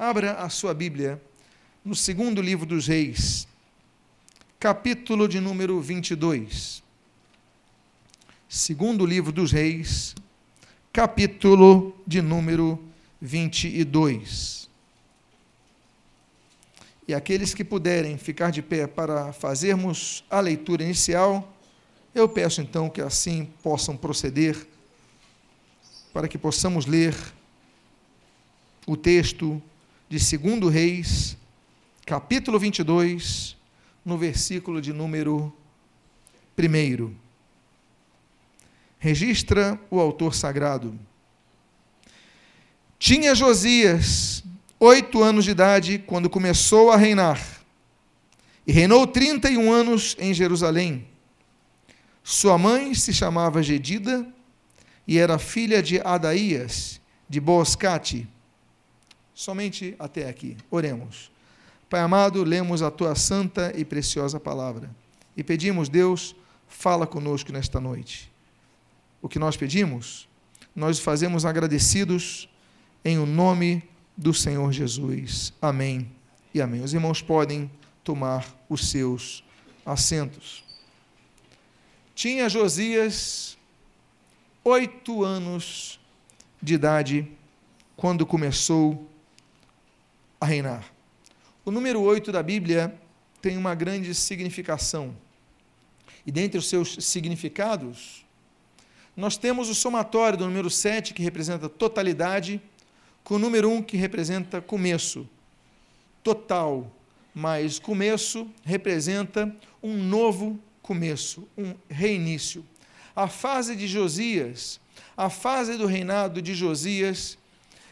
Abra a sua Bíblia no segundo livro dos Reis, capítulo de número 22. Segundo livro dos Reis, capítulo de número 22. E aqueles que puderem ficar de pé para fazermos a leitura inicial, eu peço então que assim possam proceder, para que possamos ler o texto de 2 Reis, capítulo 22, no versículo de número 1. Registra o autor sagrado. Tinha Josias oito anos de idade quando começou a reinar, e reinou trinta e um anos em Jerusalém. Sua mãe se chamava Gedida e era filha de Adaías, de Boascate. Somente até aqui. Oremos. Pai amado, lemos a tua santa e preciosa palavra e pedimos, Deus, fala conosco nesta noite. O que nós pedimos, nós fazemos agradecidos em o nome do Senhor Jesus. Amém e amém. Os irmãos podem tomar os seus assentos. Tinha Josias oito anos de idade quando começou a reinar. O número oito da Bíblia tem uma grande significação. E dentre os seus significados, nós temos o somatório do número sete, que representa totalidade, com o número um, que representa começo, total, mas começo representa um novo começo, um reinício. A fase de Josias, a fase do reinado de Josias,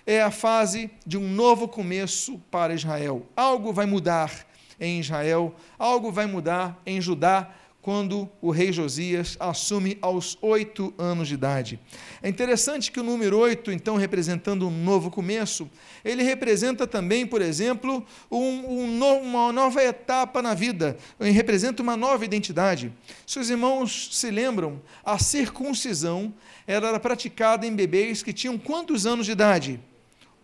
é a fase de um novo começo para Israel. Algo vai mudar em Israel, algo vai mudar em Judá, quando o rei Josias assume aos oito anos de idade. É interessante que o número oito, então, representando um novo começo, ele representa também, por exemplo, um, um no, uma nova etapa na vida, ele representa uma nova identidade. Se os irmãos se lembram, a circuncisão era praticada em bebês que tinham quantos anos de idade?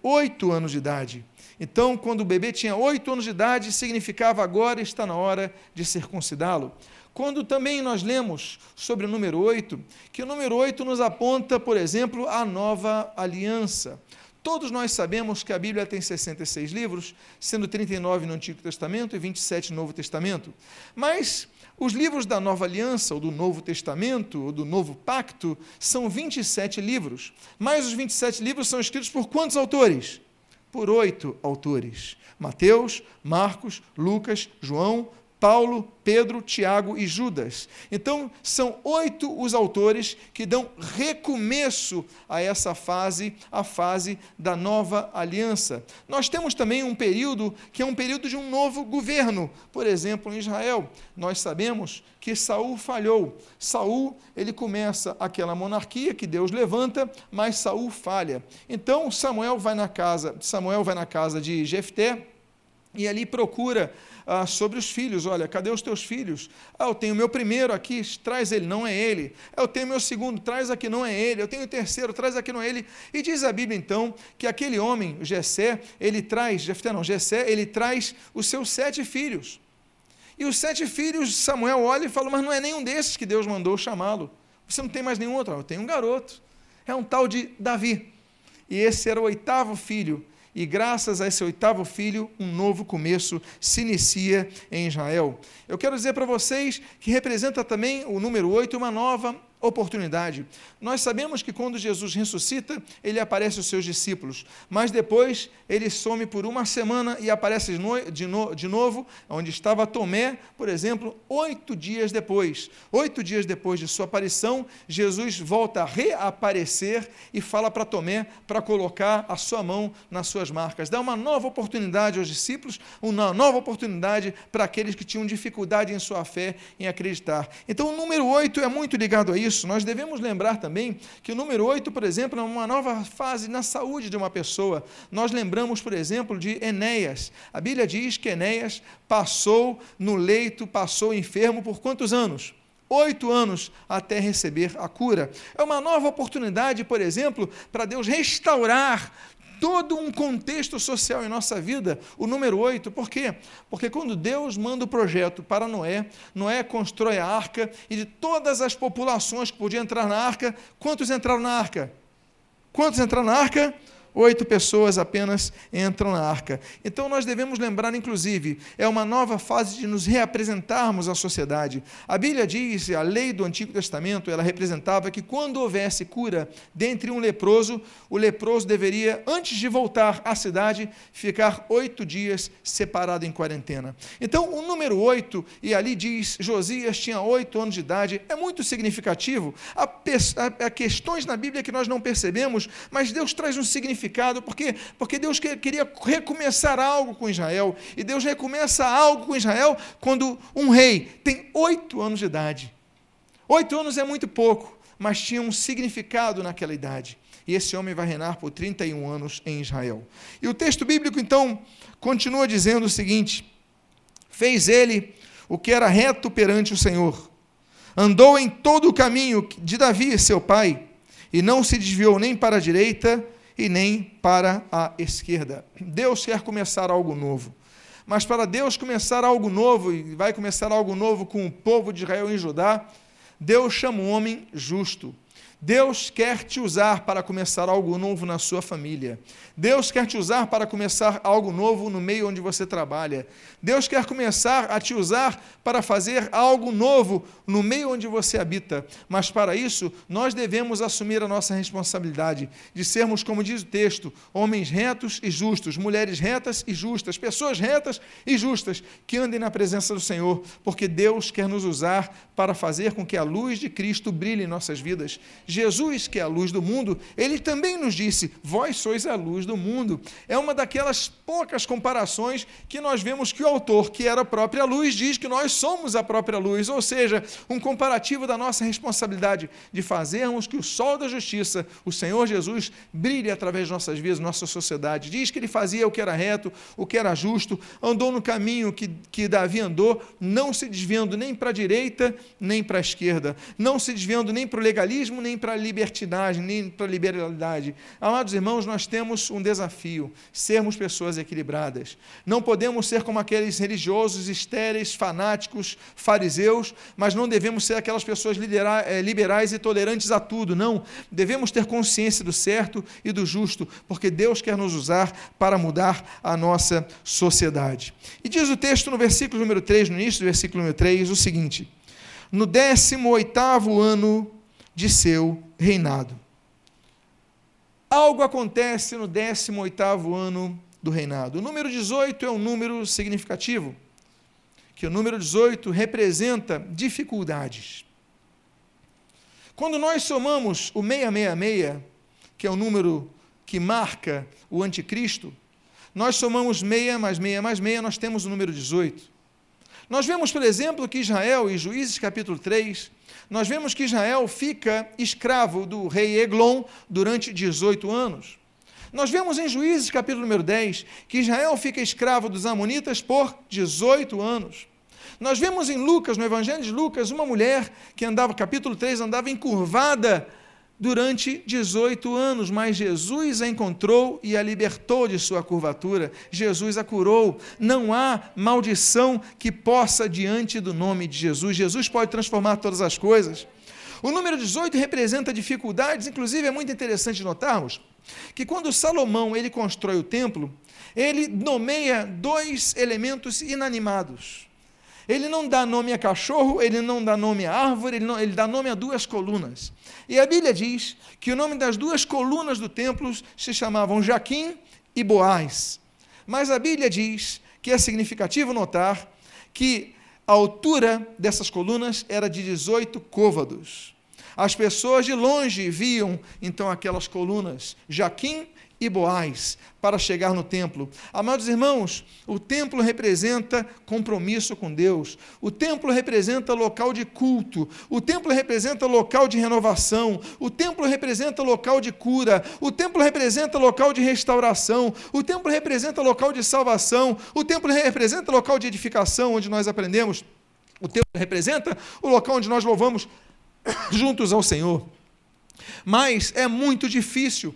Oito anos de idade. Então, quando o bebê tinha oito anos de idade, significava agora está na hora de circuncidá-lo. Quando também nós lemos sobre o número 8, que o número 8 nos aponta, por exemplo, a nova aliança. Todos nós sabemos que a Bíblia tem 66 livros, sendo 39 no Antigo Testamento e 27 no Novo Testamento. Mas os livros da Nova Aliança, ou do Novo Testamento, ou do Novo Pacto, são 27 livros. Mas os 27 livros são escritos por quantos autores? Por oito autores: Mateus, Marcos, Lucas, João, Paulo, Pedro, Tiago e Judas. Então, são oito os autores que dão recomeço a essa fase, a fase da nova aliança. Nós temos também um período que é um período de um novo governo. Por exemplo, em Israel, nós sabemos que Saul falhou. Saul, ele começa aquela monarquia que Deus levanta, mas Saul falha. Então, Samuel vai na casa, Samuel vai na casa de Jefté e ali procura ah, sobre os filhos. Olha, cadê os teus filhos? Ah, eu tenho meu primeiro aqui, traz ele, não é ele. Eu tenho meu segundo, traz aqui, não é ele. Eu tenho o terceiro, traz aqui, não é ele. E diz a Bíblia então que aquele homem, Jessé, ele traz, Jefté não, Jessé, ele traz os seus sete filhos. E os sete filhos, Samuel olha e fala, mas não é nenhum desses que Deus mandou chamá-lo. Você não tem mais nenhum outro? Eu tenho um garoto. É um tal de Davi. E esse era o oitavo filho e graças a esse oitavo filho, um novo começo se inicia em Israel. Eu quero dizer para vocês que representa também o número 8 uma nova oportunidade. Nós sabemos que quando Jesus ressuscita, ele aparece aos seus discípulos, mas depois ele some por uma semana e aparece de novo, onde estava Tomé, por exemplo, oito dias depois. Oito dias depois de sua aparição, Jesus volta a reaparecer e fala para Tomé para colocar a sua mão nas suas marcas. Dá uma nova oportunidade aos discípulos, uma nova oportunidade para aqueles que tinham dificuldade em sua fé, em acreditar. Então, o número oito é muito ligado a isso isso, nós devemos lembrar também que o número 8, por exemplo, é uma nova fase na saúde de uma pessoa. Nós lembramos, por exemplo, de Enéas. A Bíblia diz que Enéas passou no leito, passou enfermo por quantos anos? Oito anos até receber a cura. É uma nova oportunidade, por exemplo, para Deus restaurar todo um contexto social em nossa vida, o número 8. Por quê? Porque quando Deus manda o projeto para Noé, Noé constrói a arca e de todas as populações que podiam entrar na arca, quantos entraram na arca? Quantos entraram na arca? Oito pessoas apenas entram na arca. Então nós devemos lembrar, inclusive, é uma nova fase de nos reapresentarmos à sociedade. A Bíblia diz, a lei do Antigo Testamento, ela representava que quando houvesse cura dentre um leproso, o leproso deveria, antes de voltar à cidade, ficar oito dias separado em quarentena. Então, o número oito, e ali diz, Josias tinha oito anos de idade, é muito significativo. Há, questões na Bíblia que nós não percebemos, mas Deus traz um significado significado, porque, porque Deus queria recomeçar algo com Israel. E Deus recomeça algo com Israel quando um rei tem oito anos de idade. Oito anos é muito pouco, mas tinha um significado naquela idade. E esse homem vai reinar por 31 anos em Israel. E o texto bíblico, então, continua dizendo o seguinte: Fez ele o que era reto perante o Senhor, andou em todo o caminho de Davi, seu pai, e não se desviou nem para a direita, e nem para a esquerda. Deus quer começar algo novo. Mas para Deus começar algo novo, e vai começar algo novo com o povo de Israel e Judá, Deus chama um homem justo. Deus quer te usar para começar algo novo na sua família. Deus quer te usar para começar algo novo no meio onde você trabalha. Deus quer começar a te usar para fazer algo novo no meio onde você habita. Mas para isso, nós devemos assumir a nossa responsabilidade de sermos, como diz o texto, homens retos e justos, mulheres retas e justas, pessoas retas e justas que andem na presença do Senhor, porque Deus quer nos usar para fazer com que a luz de Cristo brilhe em nossas vidas. Jesus, que é a luz do mundo, ele também nos disse: Vós sois a luz do mundo. É uma daquelas poucas comparações que nós vemos que o autor, que era a própria luz, diz que nós somos a própria luz, ou seja, um comparativo da nossa responsabilidade de fazermos que o sol da justiça, o Senhor Jesus, brilhe através de nossas vidas, nossa sociedade. Diz que ele fazia o que era reto, o que era justo, andou no caminho que, que Davi andou, não se desviando nem para a direita, nem para a esquerda, não se desviando nem para o legalismo, nem para a libertinagem, nem para a liberalidade. Amados irmãos, nós temos um desafio: sermos pessoas equilibradas. Não podemos ser como aqueles religiosos estéreis, fanáticos, fariseus, mas não devemos ser aquelas pessoas eh, liberais e tolerantes a tudo. Não. Devemos ter consciência do certo e do justo, porque Deus quer nos usar para mudar a nossa sociedade. E diz o texto no versículo número 3, no início do versículo número 3, o seguinte: No 18 ano de seu reinado. Algo acontece no 18º ano do reinado. O número 18 é um número significativo, que o número 18 representa dificuldades. Quando nós somamos o 666, que é o número que marca o anticristo, nós somamos 6 mais 6 mais 6, nós temos o número 18. Nós vemos, por exemplo, que Israel, em Juízes capítulo 3, nós vemos que Israel fica escravo do rei Eglon durante 18 anos. Nós vemos em Juízes capítulo número 10 que Israel fica escravo dos amonitas por 18 anos. Nós vemos em Lucas, no Evangelho de Lucas, uma mulher que andava, capítulo 3, andava encurvada durante 18 anos, mas Jesus a encontrou e a libertou de sua curvatura. Jesus a curou. Não há maldição que possa diante do nome de Jesus. Jesus pode transformar todas as coisas. O número 18 representa dificuldades, inclusive é muito interessante notarmos que quando Salomão ele constrói o templo, ele nomeia dois elementos inanimados. Ele não dá nome a cachorro, ele não dá nome a árvore, ele, não, ele dá nome a duas colunas. E a Bíblia diz que o nome das duas colunas do templo se chamavam Jaquim e Boaz. Mas a Bíblia diz que é significativo notar que a altura dessas colunas era de 18 côvados. As pessoas de longe viam então aquelas colunas, Jaquim e Boaz para chegar no templo. Amados irmãos, o templo representa compromisso com Deus, o templo representa local de culto, o templo representa local de renovação, o templo representa local de cura, o templo representa local de restauração, o templo representa local de salvação, o templo representa local de edificação, onde nós aprendemos, o templo representa o local onde nós louvamos juntos ao Senhor. Mas é muito difícil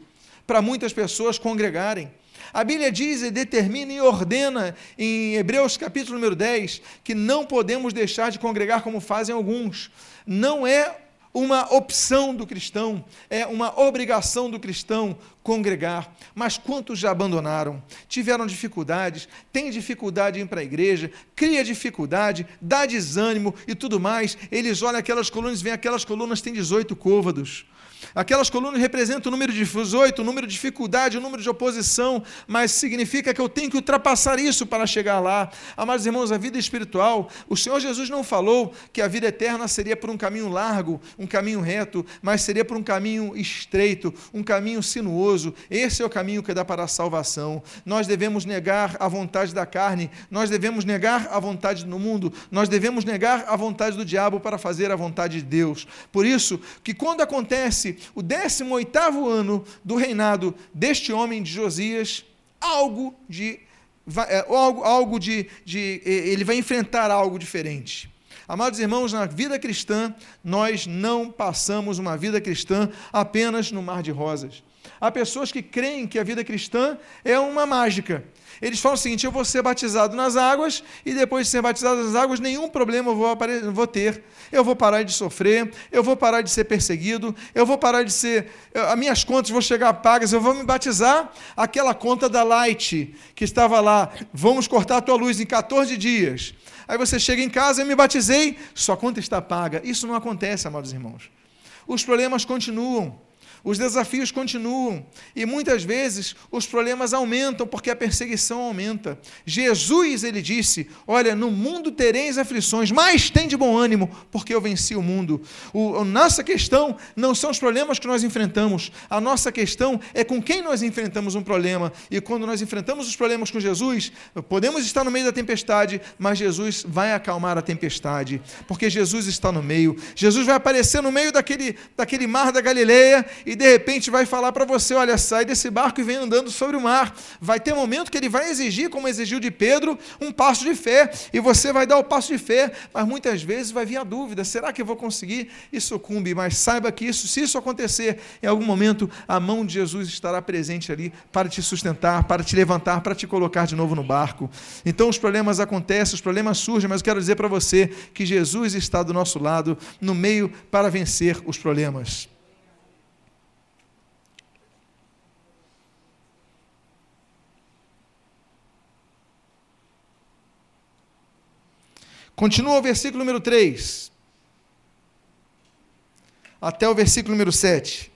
para muitas pessoas congregarem. A Bíblia diz e determina e ordena em Hebreus capítulo número 10 que não podemos deixar de congregar como fazem alguns. Não é uma opção do cristão, é uma obrigação do cristão congregar. Mas quantos já abandonaram? Tiveram dificuldades, têm dificuldade em ir para a igreja, cria dificuldade, dá desânimo e tudo mais. Eles olham aquelas colunas, veem aquelas colunas têm 18 côvados. Aquelas colunas representam o número de 18, o número de dificuldade, o número de oposição, mas significa que eu tenho que ultrapassar isso para chegar lá. Amados irmãos, a vida espiritual, o Senhor Jesus não falou que a vida eterna seria por um caminho largo, um caminho reto, mas seria por um caminho estreito, um caminho sinuoso. Esse é o caminho que dá para a salvação. Nós devemos negar a vontade da carne, nós devemos negar a vontade do mundo, nós devemos negar a vontade do diabo para fazer a vontade de Deus. Por isso, que quando acontece o 18 ano do reinado deste homem de Josias, algo de é, algo, algo de, de ele vai enfrentar algo diferente. Amados irmãos, na vida cristã, nós não passamos uma vida cristã apenas no mar de rosas. Há pessoas que creem que a vida cristã é uma mágica. Eles falam o seguinte: eu vou ser batizado nas águas e depois de ser batizado nas águas, nenhum problema eu vou, vou ter. Eu vou parar de sofrer, eu vou parar de ser perseguido, eu vou parar de ser. As minhas contas vão chegar pagas, eu vou me batizar. Aquela conta da Light que estava lá, vamos cortar a tua luz em 14 dias. Aí você chega em casa, eu me batizei, sua conta está paga. Isso não acontece, amados irmãos. Os problemas continuam. Os desafios continuam e muitas vezes os problemas aumentam porque a perseguição aumenta. Jesus, ele disse: Olha, no mundo tereis aflições, mas tem de bom ânimo, porque eu venci o mundo. O, a nossa questão não são os problemas que nós enfrentamos, a nossa questão é com quem nós enfrentamos um problema. E quando nós enfrentamos os problemas com Jesus, podemos estar no meio da tempestade, mas Jesus vai acalmar a tempestade, porque Jesus está no meio. Jesus vai aparecer no meio daquele, daquele mar da Galileia e de repente vai falar para você: olha, sai desse barco e vem andando sobre o mar. Vai ter momento que ele vai exigir, como exigiu de Pedro, um passo de fé, e você vai dar o passo de fé, mas muitas vezes vai vir a dúvida: será que eu vou conseguir? E sucumbe, mas saiba que isso, se isso acontecer, em algum momento a mão de Jesus estará presente ali para te sustentar, para te levantar, para te colocar de novo no barco. Então os problemas acontecem, os problemas surgem, mas eu quero dizer para você que Jesus está do nosso lado, no meio para vencer os problemas. Continua o versículo número 3. Até o versículo número 7.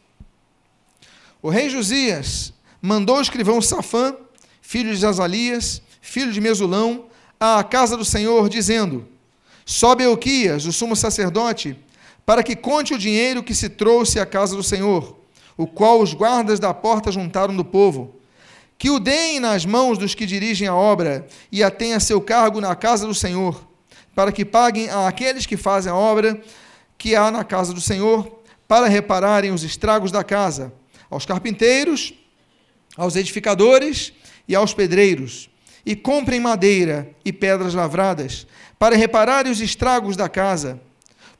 O rei Josias mandou o escrivão Safã, filho de Azalias, filho de Mesulão, à casa do Senhor, dizendo: Sobe Euquias, o sumo sacerdote, para que conte o dinheiro que se trouxe à casa do Senhor, o qual os guardas da porta juntaram do povo. Que o deem nas mãos dos que dirigem a obra e a tenha seu cargo na casa do Senhor para que paguem àqueles que fazem a obra que há na casa do Senhor, para repararem os estragos da casa, aos carpinteiros, aos edificadores e aos pedreiros, e comprem madeira e pedras lavradas, para repararem os estragos da casa.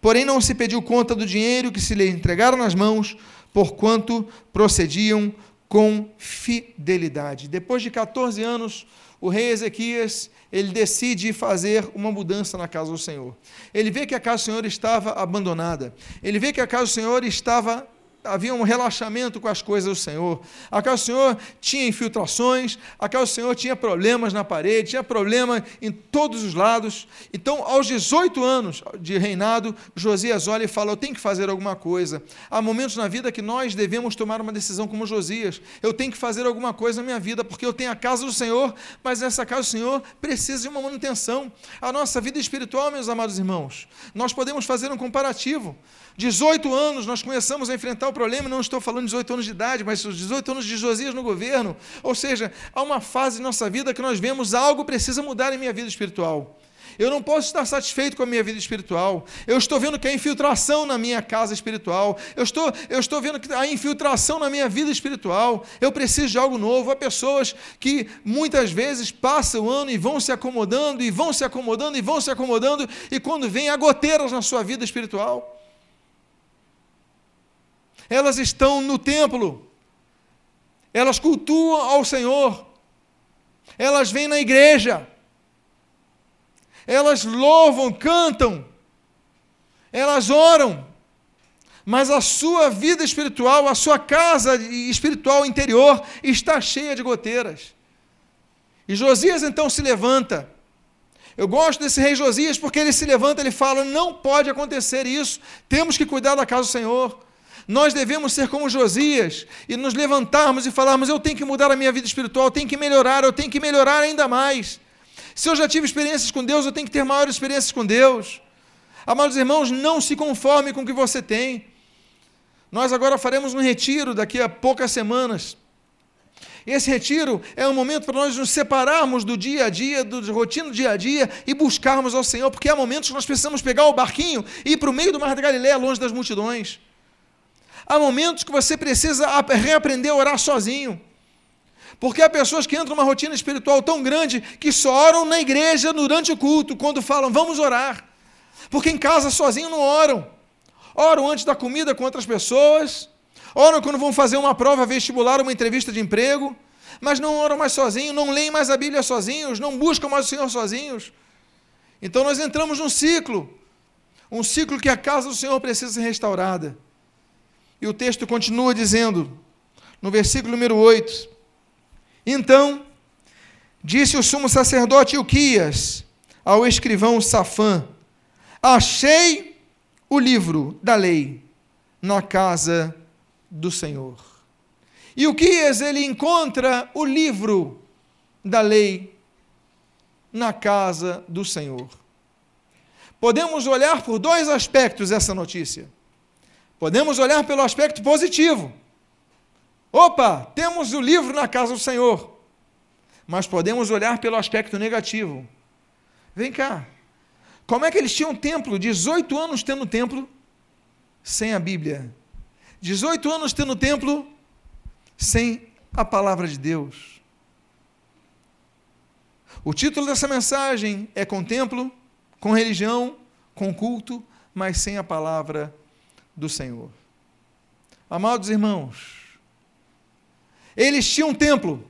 Porém, não se pediu conta do dinheiro que se lhe entregaram nas mãos, porquanto procediam com fidelidade. Depois de 14 anos, o rei Ezequias ele decide fazer uma mudança na casa do Senhor. Ele vê que a casa do Senhor estava abandonada. Ele vê que a casa do Senhor estava havia um relaxamento com as coisas do Senhor. A do Senhor tinha infiltrações, a do Senhor tinha problemas na parede, tinha problema em todos os lados. Então, aos 18 anos de reinado, Josias olha e fala: Eu tenho que fazer alguma coisa. Há momentos na vida que nós devemos tomar uma decisão como Josias. Eu tenho que fazer alguma coisa na minha vida, porque eu tenho a casa do Senhor, mas essa casa do Senhor precisa de uma manutenção. A nossa vida espiritual, meus amados irmãos, nós podemos fazer um comparativo. 18 anos nós começamos a enfrentar o problema, não estou falando de 18 anos de idade, mas os 18 anos de Josias no governo. Ou seja, há uma fase em nossa vida que nós vemos algo precisa mudar em minha vida espiritual. Eu não posso estar satisfeito com a minha vida espiritual. Eu estou vendo que há infiltração na minha casa espiritual. Eu estou, eu estou vendo que há infiltração na minha vida espiritual. Eu preciso de algo novo. Há pessoas que muitas vezes passam o ano e vão se acomodando, e vão se acomodando, e vão se acomodando, e quando vem, há goteiras na sua vida espiritual elas estão no templo, elas cultuam ao Senhor, elas vêm na igreja, elas louvam, cantam, elas oram, mas a sua vida espiritual, a sua casa espiritual interior está cheia de goteiras. E Josias então se levanta. Eu gosto desse rei Josias porque ele se levanta, ele fala: não pode acontecer isso, temos que cuidar da casa do Senhor. Nós devemos ser como Josias e nos levantarmos e falarmos: eu tenho que mudar a minha vida espiritual, eu tenho que melhorar, eu tenho que melhorar ainda mais. Se eu já tive experiências com Deus, eu tenho que ter maiores experiências com Deus. Amados irmãos, não se conforme com o que você tem. Nós agora faremos um retiro daqui a poucas semanas. Esse retiro é um momento para nós nos separarmos do dia a dia, do rotina do dia a dia e buscarmos ao Senhor, porque há momentos que nós precisamos pegar o barquinho e ir para o meio do Mar da Galileia, longe das multidões. Há momentos que você precisa reaprender a orar sozinho. Porque há pessoas que entram numa rotina espiritual tão grande que só oram na igreja durante o culto, quando falam, vamos orar. Porque em casa sozinho não oram. Oram antes da comida com outras pessoas, oram quando vão fazer uma prova vestibular, uma entrevista de emprego, mas não oram mais sozinhos, não leem mais a Bíblia sozinhos, não buscam mais o Senhor sozinhos. Então nós entramos num ciclo, um ciclo que a casa do Senhor precisa ser restaurada. E o texto continua dizendo, no versículo número 8: Então disse o sumo sacerdote Ilquias ao escrivão Safã: Achei o livro da lei na casa do Senhor. E Ilquias ele encontra o livro da lei na casa do Senhor. Podemos olhar por dois aspectos essa notícia. Podemos olhar pelo aspecto positivo. Opa, temos o livro na casa do Senhor. Mas podemos olhar pelo aspecto negativo. Vem cá. Como é que eles tinham templo? 18 anos tendo templo sem a Bíblia. 18 anos tendo templo sem a palavra de Deus. O título dessa mensagem é Com templo, com religião, com culto, mas sem a palavra do Senhor. Amados irmãos, eles tinham templo,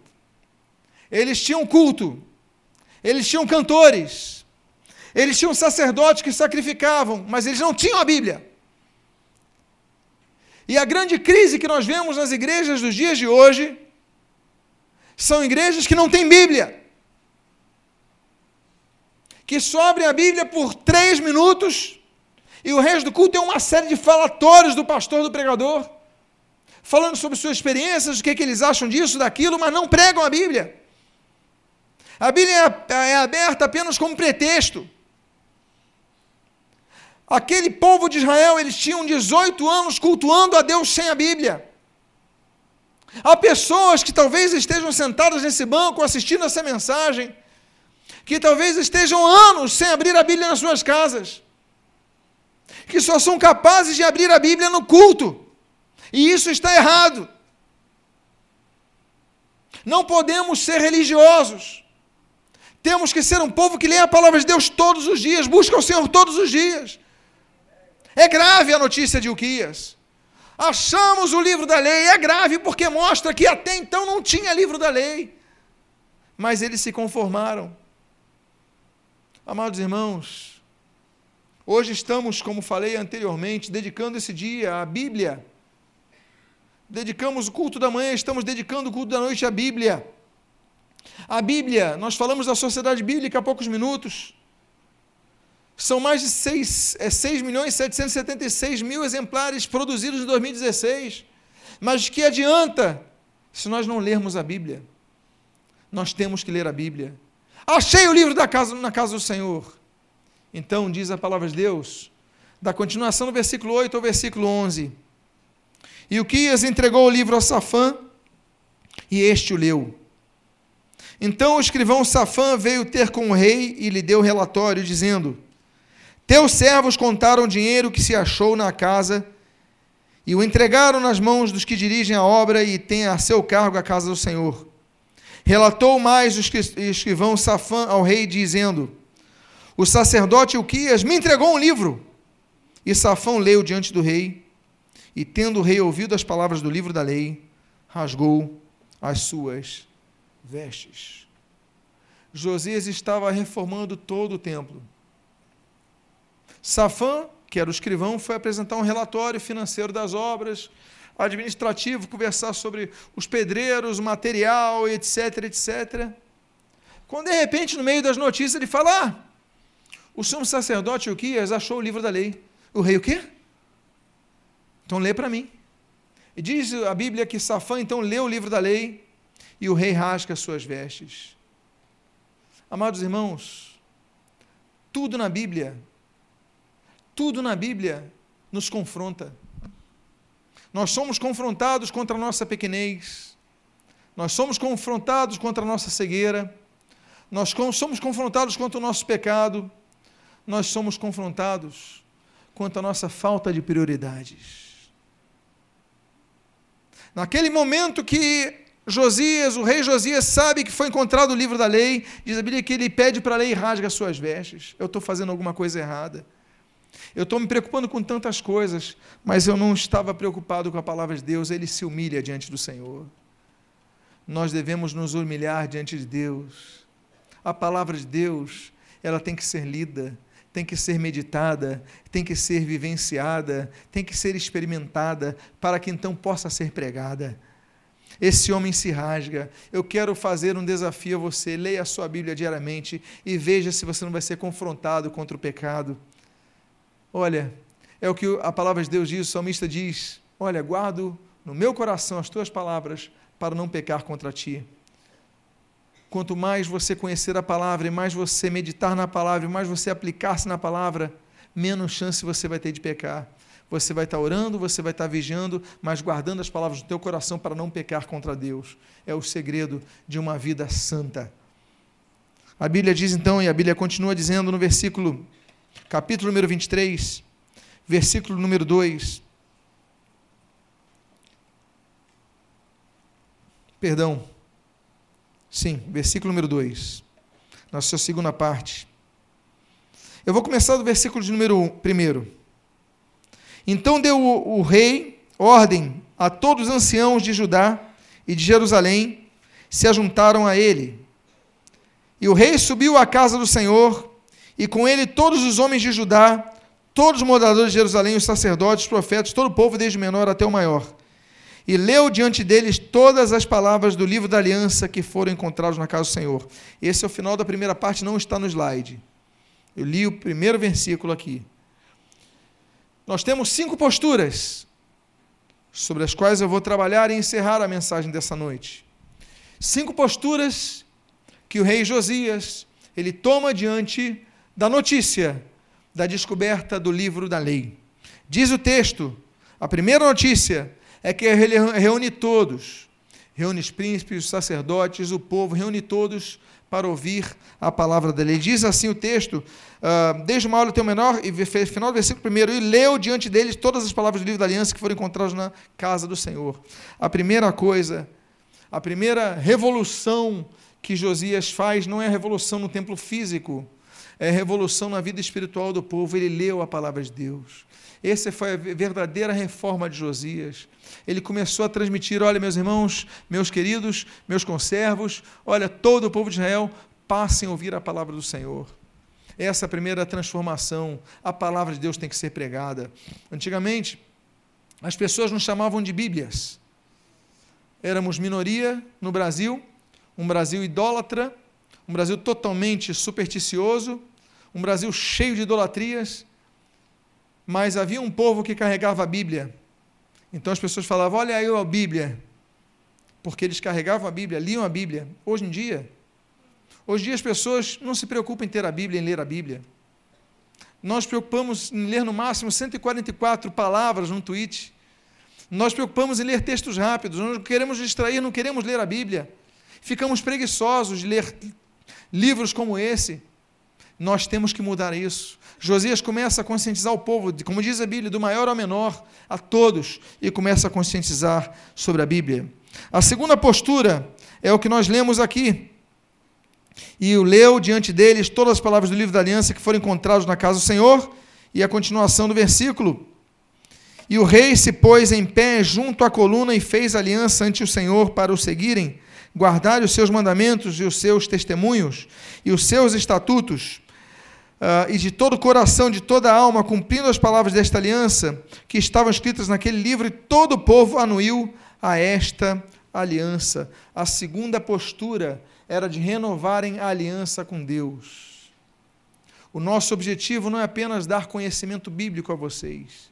eles tinham culto, eles tinham cantores, eles tinham sacerdotes que sacrificavam, mas eles não tinham a Bíblia. E a grande crise que nós vemos nas igrejas dos dias de hoje são igrejas que não têm Bíblia. Que só abrem a Bíblia por três minutos e o resto do culto é uma série de falatórios do pastor, do pregador, falando sobre suas experiências, o que, é que eles acham disso, daquilo, mas não pregam a Bíblia. A Bíblia é, é aberta apenas como pretexto. Aquele povo de Israel, eles tinham 18 anos cultuando a Deus sem a Bíblia. Há pessoas que talvez estejam sentadas nesse banco assistindo essa mensagem, que talvez estejam anos sem abrir a Bíblia nas suas casas que só são capazes de abrir a Bíblia no culto. E isso está errado. Não podemos ser religiosos. Temos que ser um povo que lê a palavra de Deus todos os dias, busca o Senhor todos os dias. É grave a notícia de Uquias. Achamos o livro da lei, é grave porque mostra que até então não tinha livro da lei. Mas eles se conformaram. Amados irmãos, Hoje estamos, como falei anteriormente, dedicando esse dia à Bíblia. Dedicamos o culto da manhã, estamos dedicando o culto da noite à Bíblia. A Bíblia, nós falamos da sociedade bíblica há poucos minutos. São mais de 6, é, 6 milhões e 776 mil exemplares produzidos em 2016. Mas que adianta se nós não lermos a Bíblia? Nós temos que ler a Bíblia. Achei o livro da casa, na casa do Senhor. Então, diz a palavra de Deus, da continuação do versículo 8 ao versículo 11. E o Quias entregou o livro a Safã, e este o leu. Então o escrivão Safã veio ter com o rei e lhe deu relatório, dizendo: Teus servos contaram o dinheiro que se achou na casa e o entregaram nas mãos dos que dirigem a obra e têm a seu cargo a casa do Senhor. Relatou mais o escrivão Safã ao rei, dizendo: o sacerdote Uquias me entregou um livro. E Safão leu diante do rei, e tendo o rei ouvido as palavras do livro da lei, rasgou as suas vestes. Josias estava reformando todo o templo. Safã, que era o escrivão, foi apresentar um relatório financeiro das obras, administrativo, conversar sobre os pedreiros, o material, etc, etc. Quando de repente, no meio das notícias, ele fala: ah, o sumo sacerdote Uquias achou o livro da lei. O rei o quê? Então lê para mim. E diz a Bíblia que Safã então lê o livro da lei e o rei rasga as suas vestes. Amados irmãos, tudo na Bíblia, tudo na Bíblia nos confronta. Nós somos confrontados contra a nossa pequenez, nós somos confrontados contra a nossa cegueira, nós somos confrontados contra o nosso pecado, nós somos confrontados quanto à nossa falta de prioridades. Naquele momento que Josias, o rei Josias, sabe que foi encontrado o livro da lei, diz a Bíblia que ele pede para a lei e rasga as suas vestes. Eu estou fazendo alguma coisa errada. Eu estou me preocupando com tantas coisas, mas eu não estava preocupado com a palavra de Deus. Ele se humilha diante do Senhor. Nós devemos nos humilhar diante de Deus. A palavra de Deus, ela tem que ser lida, tem que ser meditada, tem que ser vivenciada, tem que ser experimentada, para que então possa ser pregada. Esse homem se rasga. Eu quero fazer um desafio a você. Leia a sua Bíblia diariamente e veja se você não vai ser confrontado contra o pecado. Olha, é o que a palavra de Deus diz, o salmista diz: Olha, guardo no meu coração as tuas palavras para não pecar contra ti. Quanto mais você conhecer a palavra, e mais você meditar na palavra, e mais você aplicar-se na palavra, menos chance você vai ter de pecar. Você vai estar orando, você vai estar vigiando, mas guardando as palavras do teu coração para não pecar contra Deus. É o segredo de uma vida santa. A Bíblia diz então, e a Bíblia continua dizendo no versículo, capítulo número 23, versículo número 2. Perdão, Sim, versículo número 2, na sua segunda parte. Eu vou começar do versículo de número 1. Um, então deu o, o rei ordem a todos os anciãos de Judá e de Jerusalém, se ajuntaram a ele. E o rei subiu à casa do Senhor, e com ele todos os homens de Judá, todos os moradores de Jerusalém, os sacerdotes, os profetas, todo o povo, desde o menor até o maior e leu diante deles todas as palavras do livro da aliança que foram encontrados na casa do Senhor. Esse é o final da primeira parte, não está no slide. Eu li o primeiro versículo aqui. Nós temos cinco posturas sobre as quais eu vou trabalhar e encerrar a mensagem dessa noite. Cinco posturas que o rei Josias ele toma diante da notícia da descoberta do livro da lei. Diz o texto, a primeira notícia é que ele reúne todos, reúne os príncipes, os sacerdotes, o povo, reúne todos para ouvir a palavra dele. Ele diz assim o texto, uh, desde o maior até o menor, e final do versículo primeiro, e leu diante deles todas as palavras do livro da aliança que foram encontradas na casa do Senhor. A primeira coisa, a primeira revolução que Josias faz não é a revolução no templo físico, é revolução na vida espiritual do povo. Ele leu a palavra de Deus. Essa foi a verdadeira reforma de Josias. Ele começou a transmitir: olha, meus irmãos, meus queridos, meus conservos, olha, todo o povo de Israel, passem a ouvir a palavra do Senhor. Essa é a primeira transformação. A palavra de Deus tem que ser pregada. Antigamente, as pessoas nos chamavam de Bíblias. Éramos minoria no Brasil, um Brasil idólatra, um Brasil totalmente supersticioso, um Brasil cheio de idolatrias mas havia um povo que carregava a Bíblia. Então as pessoas falavam: Olha aí a Bíblia. Porque eles carregavam a Bíblia, liam a Bíblia. Hoje em dia, hoje em dia as pessoas não se preocupam em ter a Bíblia, em ler a Bíblia. Nós preocupamos em ler no máximo 144 palavras num tweet. Nós preocupamos em ler textos rápidos. Nós queremos distrair, não queremos ler a Bíblia. Ficamos preguiçosos de ler livros como esse. Nós temos que mudar isso. Josias começa a conscientizar o povo, como diz a Bíblia, do maior ao menor, a todos, e começa a conscientizar sobre a Bíblia. A segunda postura é o que nós lemos aqui. E o leu diante deles todas as palavras do livro da aliança que foram encontradas na casa do Senhor, e a continuação do versículo. E o rei se pôs em pé junto à coluna e fez aliança ante o Senhor para o seguirem, guardar os seus mandamentos e os seus testemunhos e os seus estatutos, uh, e de todo o coração, de toda a alma, cumprindo as palavras desta aliança que estavam escritas naquele livro, e todo o povo anuiu a esta aliança. A segunda postura era de renovarem a aliança com Deus. O nosso objetivo não é apenas dar conhecimento bíblico a vocês.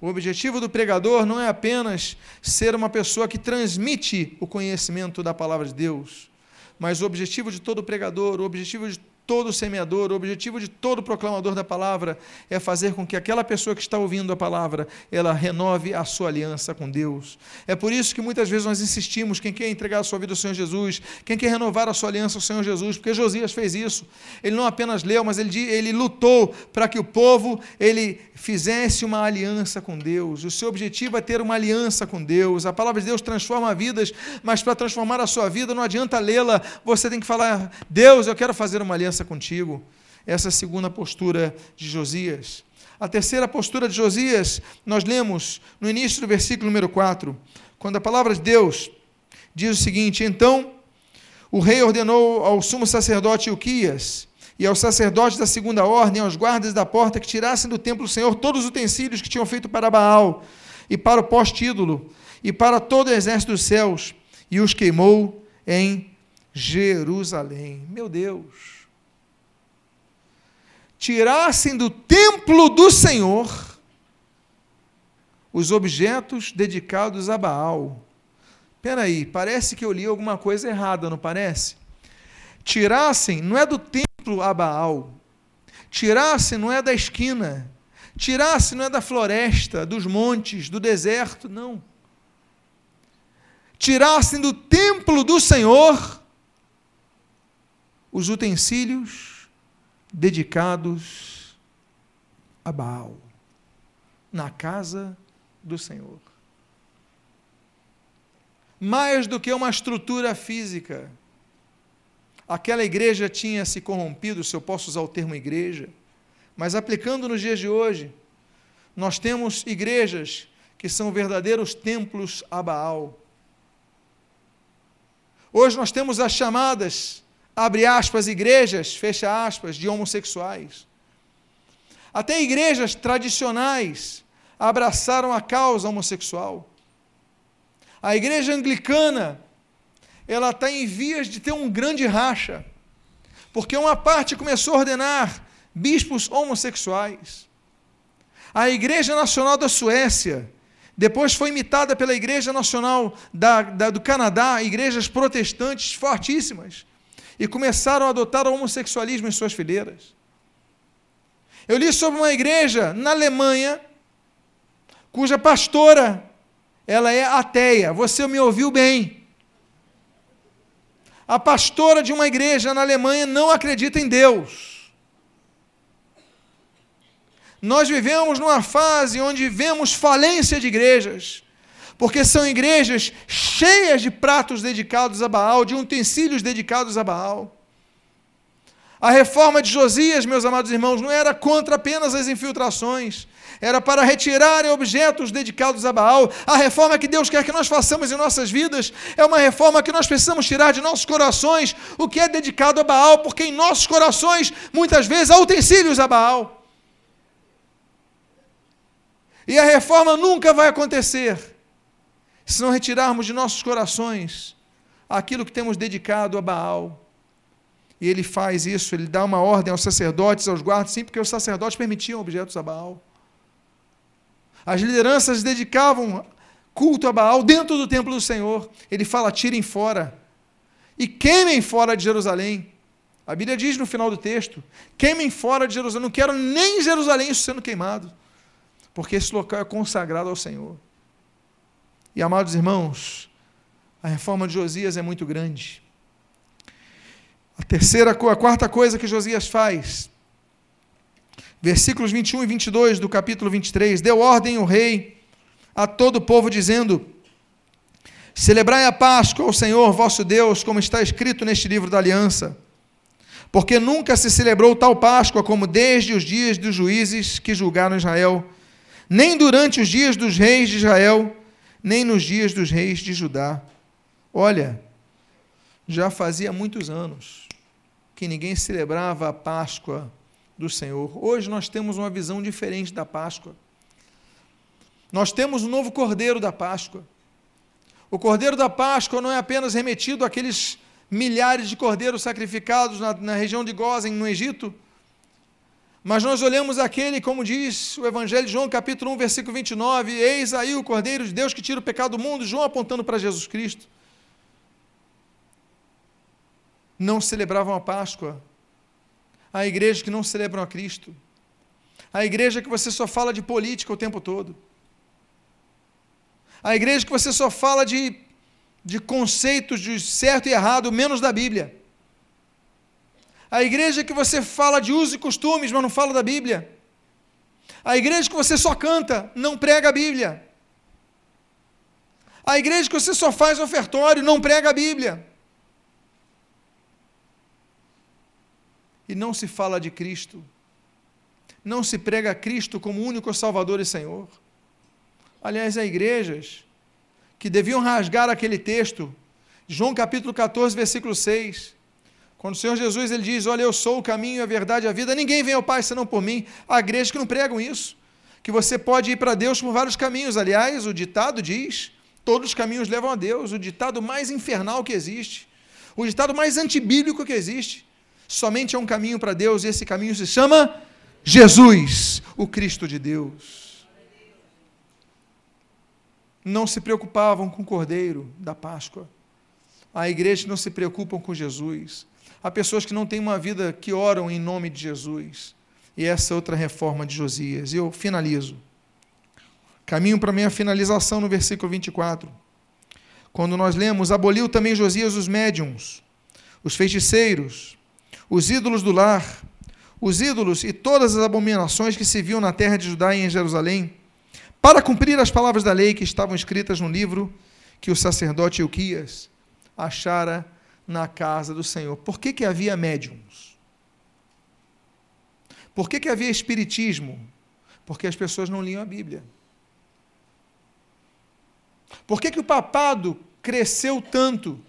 O objetivo do pregador não é apenas ser uma pessoa que transmite o conhecimento da palavra de Deus, mas o objetivo de todo pregador, o objetivo de todo semeador, o objetivo de todo proclamador da palavra é fazer com que aquela pessoa que está ouvindo a palavra, ela renove a sua aliança com Deus. É por isso que muitas vezes nós insistimos, quem quer entregar a sua vida ao Senhor Jesus, quem quer renovar a sua aliança ao Senhor Jesus, porque Josias fez isso. Ele não apenas leu, mas ele, ele lutou para que o povo ele fizesse uma aliança com Deus. O seu objetivo é ter uma aliança com Deus. A palavra de Deus transforma vidas, mas para transformar a sua vida não adianta lê-la, você tem que falar: "Deus, eu quero fazer uma aliança aliança contigo. Essa é segunda postura de Josias. A terceira postura de Josias, nós lemos no início do versículo número 4, quando a palavra de Deus diz o seguinte: Então o rei ordenou ao sumo sacerdote Ilquias e aos sacerdotes da segunda ordem, aos guardas da porta, que tirassem do templo do Senhor todos os utensílios que tinham feito para Baal e para o poste-ídolo e para todo o exército dos céus, e os queimou em Jerusalém. Meu Deus! Tirassem do templo do Senhor os objetos dedicados a Baal. Espera aí, parece que eu li alguma coisa errada, não parece? Tirassem, não é do templo a Baal. Tirassem, não é da esquina. Tirassem, não é da floresta, dos montes, do deserto, não. Tirassem do templo do Senhor os utensílios dedicados a Baal, na casa do Senhor. Mais do que uma estrutura física, aquela igreja tinha se corrompido, se eu posso usar o termo igreja, mas aplicando nos dias de hoje, nós temos igrejas que são verdadeiros templos a Baal. Hoje nós temos as chamadas abre aspas, igrejas, fecha aspas, de homossexuais. Até igrejas tradicionais abraçaram a causa homossexual. A igreja anglicana, ela está em vias de ter um grande racha, porque uma parte começou a ordenar bispos homossexuais. A Igreja Nacional da Suécia, depois foi imitada pela Igreja Nacional da, da, do Canadá, igrejas protestantes fortíssimas e começaram a adotar o homossexualismo em suas fileiras. Eu li sobre uma igreja na Alemanha cuja pastora ela é ateia. Você me ouviu bem? A pastora de uma igreja na Alemanha não acredita em Deus. Nós vivemos numa fase onde vemos falência de igrejas porque são igrejas cheias de pratos dedicados a Baal, de utensílios dedicados a Baal. A reforma de Josias, meus amados irmãos, não era contra apenas as infiltrações, era para retirarem objetos dedicados a Baal. A reforma que Deus quer que nós façamos em nossas vidas é uma reforma que nós precisamos tirar de nossos corações o que é dedicado a Baal, porque em nossos corações, muitas vezes, há utensílios a Baal. E a reforma nunca vai acontecer se não retirarmos de nossos corações aquilo que temos dedicado a Baal. E ele faz isso, ele dá uma ordem aos sacerdotes, aos guardas, sim, porque os sacerdotes permitiam objetos a Baal. As lideranças dedicavam culto a Baal dentro do templo do Senhor. Ele fala: tirem fora e queimem fora de Jerusalém. A Bíblia diz no final do texto: queimem fora de Jerusalém. Não quero nem Jerusalém sendo queimado, porque esse local é consagrado ao Senhor. E amados irmãos, a reforma de Josias é muito grande. A terceira, a quarta coisa que Josias faz, versículos 21 e 22 do capítulo 23, deu ordem o rei a todo o povo dizendo: Celebrai a Páscoa ao Senhor vosso Deus, como está escrito neste livro da aliança. Porque nunca se celebrou tal Páscoa como desde os dias dos juízes que julgaram Israel nem durante os dias dos reis de Israel, nem nos dias dos reis de Judá. Olha, já fazia muitos anos que ninguém celebrava a Páscoa do Senhor. Hoje nós temos uma visão diferente da Páscoa. Nós temos o um novo Cordeiro da Páscoa. O Cordeiro da Páscoa não é apenas remetido àqueles milhares de cordeiros sacrificados na, na região de Gozen, no Egito, mas nós olhamos aquele, como diz o Evangelho de João, capítulo 1, versículo 29, eis aí o Cordeiro de Deus que tira o pecado do mundo, João apontando para Jesus Cristo. Não celebravam a Páscoa. A igreja que não celebram a Cristo. A igreja que você só fala de política o tempo todo. A igreja que você só fala de, de conceitos de certo e errado, menos da Bíblia. A igreja que você fala de usos e costumes, mas não fala da Bíblia. A igreja que você só canta, não prega a Bíblia. A igreja que você só faz ofertório, não prega a Bíblia. E não se fala de Cristo. Não se prega a Cristo como único Salvador e Senhor. Aliás, há igrejas que deviam rasgar aquele texto, João capítulo 14, versículo 6 quando o Senhor Jesus ele diz: Olha, eu sou o caminho, a verdade e a vida, ninguém vem ao Pai senão por mim. Há igrejas que não pregam isso. Que você pode ir para Deus por vários caminhos. Aliás, o ditado diz: todos os caminhos levam a Deus. O ditado mais infernal que existe. O ditado mais antibíblico que existe. Somente há um caminho para Deus e esse caminho se chama Jesus, o Cristo de Deus. Não se preocupavam com o cordeiro da Páscoa. Há igrejas que não se preocupam com Jesus. Há pessoas que não têm uma vida que oram em nome de Jesus. E essa é outra reforma de Josias. Eu finalizo. Caminho para minha finalização no versículo 24. Quando nós lemos: Aboliu também Josias os médiums, os feiticeiros, os ídolos do lar, os ídolos e todas as abominações que se viam na terra de Judá e em Jerusalém, para cumprir as palavras da lei que estavam escritas no livro que o sacerdote Euquias achara na casa do Senhor. Por que, que havia médiums? Por que, que havia espiritismo? Porque as pessoas não liam a Bíblia. Por que, que o papado cresceu tanto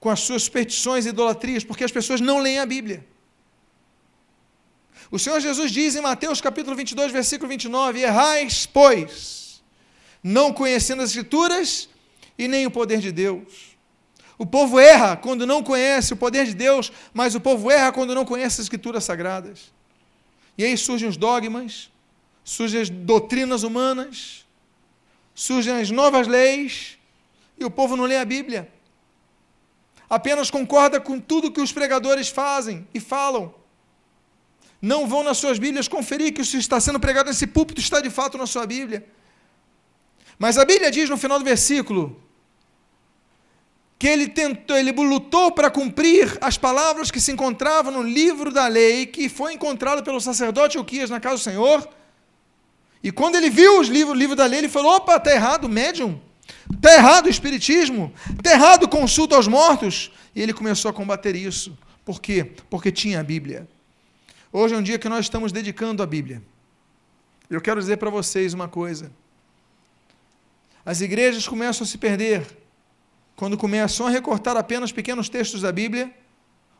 com as suas petições e idolatrias? Porque as pessoas não leem a Bíblia. O Senhor Jesus diz em Mateus capítulo 22, versículo 29, Errais, pois, não conhecendo as Escrituras e nem o poder de Deus. O povo erra quando não conhece o poder de Deus, mas o povo erra quando não conhece as escrituras sagradas. E aí surgem os dogmas, surgem as doutrinas humanas, surgem as novas leis, e o povo não lê a Bíblia. Apenas concorda com tudo que os pregadores fazem e falam. Não vão nas suas Bíblias conferir que o que está sendo pregado nesse púlpito está de fato na sua Bíblia. Mas a Bíblia diz no final do versículo: que ele tentou, ele lutou para cumprir as palavras que se encontravam no livro da lei, que foi encontrado pelo sacerdote Uquias na casa do Senhor. E quando ele viu os livros, o livro da lei, ele falou: opa, está errado o médium, está errado o espiritismo, está errado consulta aos mortos. E ele começou a combater isso. Por quê? Porque tinha a Bíblia. Hoje é um dia que nós estamos dedicando à Bíblia. Eu quero dizer para vocês uma coisa. As igrejas começam a se perder quando começam a recortar apenas pequenos textos da Bíblia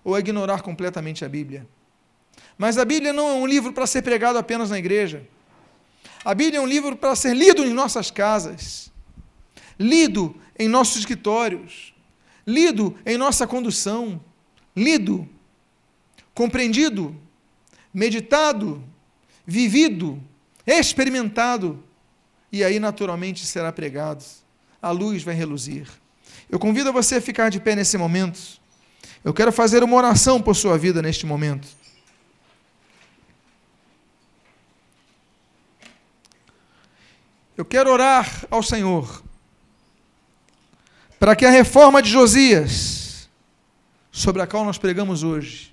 ou a ignorar completamente a Bíblia. Mas a Bíblia não é um livro para ser pregado apenas na igreja. A Bíblia é um livro para ser lido em nossas casas, lido em nossos escritórios, lido em nossa condução, lido, compreendido, meditado, vivido, experimentado, e aí naturalmente será pregado. A luz vai reluzir. Eu convido você a ficar de pé nesse momento. Eu quero fazer uma oração por sua vida neste momento. Eu quero orar ao Senhor para que a reforma de Josias, sobre a qual nós pregamos hoje,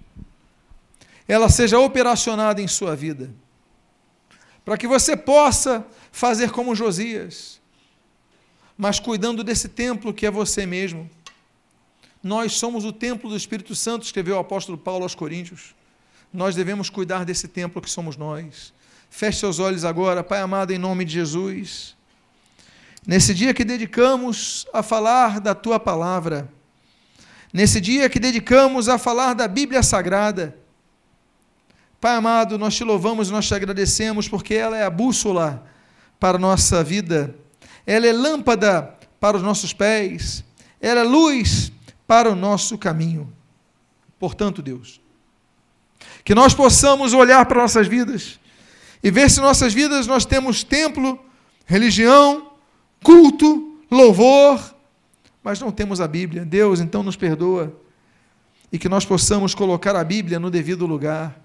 ela seja operacionada em sua vida. Para que você possa fazer como Josias, mas cuidando desse templo que é você mesmo. Nós somos o templo do Espírito Santo, escreveu o apóstolo Paulo aos Coríntios. Nós devemos cuidar desse templo que somos nós. Feche seus olhos agora, Pai amado, em nome de Jesus. Nesse dia que dedicamos a falar da tua palavra, nesse dia que dedicamos a falar da Bíblia Sagrada, Pai amado, nós te louvamos, nós te agradecemos, porque ela é a bússola para a nossa vida, ela é lâmpada para os nossos pés, ela é luz para o nosso caminho. Portanto, Deus, que nós possamos olhar para nossas vidas e ver se nossas vidas nós temos templo, religião, culto, louvor, mas não temos a Bíblia. Deus, então nos perdoa e que nós possamos colocar a Bíblia no devido lugar.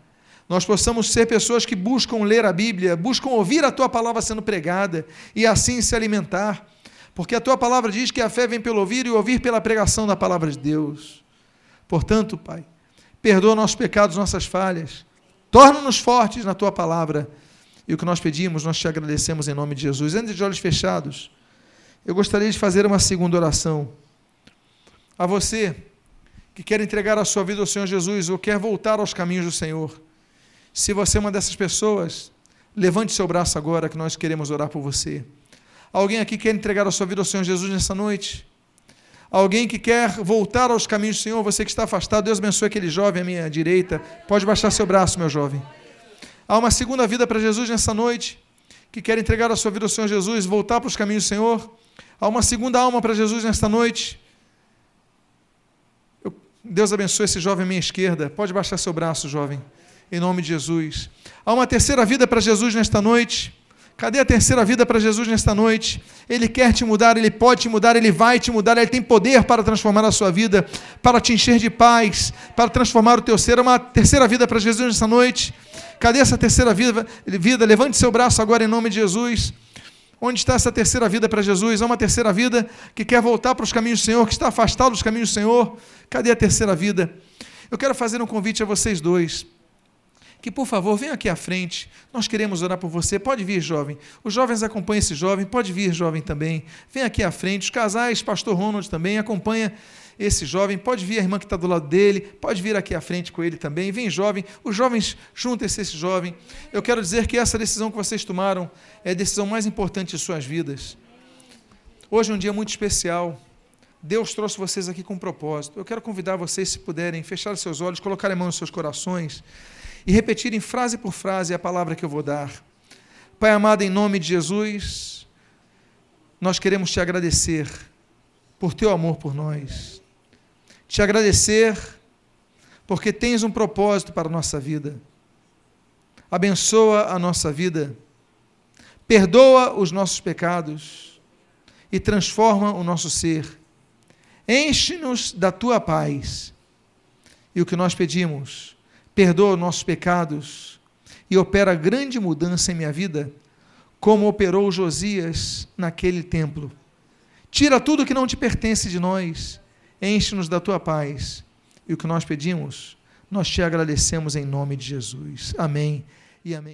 Nós possamos ser pessoas que buscam ler a Bíblia, buscam ouvir a tua palavra sendo pregada e assim se alimentar. Porque a tua palavra diz que a fé vem pelo ouvir e ouvir pela pregação da palavra de Deus. Portanto, Pai, perdoa nossos pecados, nossas falhas. Torna-nos fortes na tua palavra. E o que nós pedimos, nós te agradecemos em nome de Jesus. Antes de olhos fechados, eu gostaria de fazer uma segunda oração. A você que quer entregar a sua vida ao Senhor Jesus ou quer voltar aos caminhos do Senhor, se você é uma dessas pessoas, levante seu braço agora que nós queremos orar por você. Alguém aqui quer entregar a sua vida ao Senhor Jesus nessa noite? Alguém que quer voltar aos caminhos do Senhor, você que está afastado, Deus abençoe aquele jovem à minha direita. Pode baixar seu braço, meu jovem. Há uma segunda vida para Jesus nessa noite, que quer entregar a sua vida ao Senhor Jesus, voltar para os caminhos do Senhor. Há uma segunda alma para Jesus nesta noite. Eu, Deus abençoe esse jovem à minha esquerda. Pode baixar seu braço, jovem, em nome de Jesus. Há uma terceira vida para Jesus nesta noite. Cadê a terceira vida para Jesus nesta noite? Ele quer te mudar, ele pode te mudar, ele vai te mudar, ele tem poder para transformar a sua vida, para te encher de paz, para transformar o teu ser. Uma terceira vida para Jesus nesta noite. Cadê essa terceira vida? vida? Levante seu braço agora em nome de Jesus. Onde está essa terceira vida para Jesus? Há uma terceira vida que quer voltar para os caminhos do Senhor, que está afastado dos caminhos do Senhor. Cadê a terceira vida? Eu quero fazer um convite a vocês dois que por favor venha aqui à frente. Nós queremos orar por você. Pode vir, jovem. Os jovens acompanham esse jovem. Pode vir, jovem também. Vem aqui à frente. Os casais, pastor Ronald também acompanha esse jovem. Pode vir a irmã que está do lado dele. Pode vir aqui à frente com ele também. Vem, jovem. Os jovens juntem-se esse jovem. Eu quero dizer que essa decisão que vocês tomaram é a decisão mais importante de suas vidas. Hoje é um dia muito especial. Deus trouxe vocês aqui com um propósito. Eu quero convidar vocês, se puderem, fechar seus olhos, colocar a mão nos seus corações e repetirem frase por frase a palavra que eu vou dar. Pai amado, em nome de Jesus, nós queremos te agradecer por teu amor por nós. Te agradecer porque tens um propósito para a nossa vida. Abençoa a nossa vida. Perdoa os nossos pecados e transforma o nosso ser. Enche-nos da tua paz. E o que nós pedimos perdoa nossos pecados e opera grande mudança em minha vida, como operou Josias naquele templo. Tira tudo que não te pertence de nós, enche-nos da tua paz. E o que nós pedimos, nós te agradecemos em nome de Jesus. Amém e amém.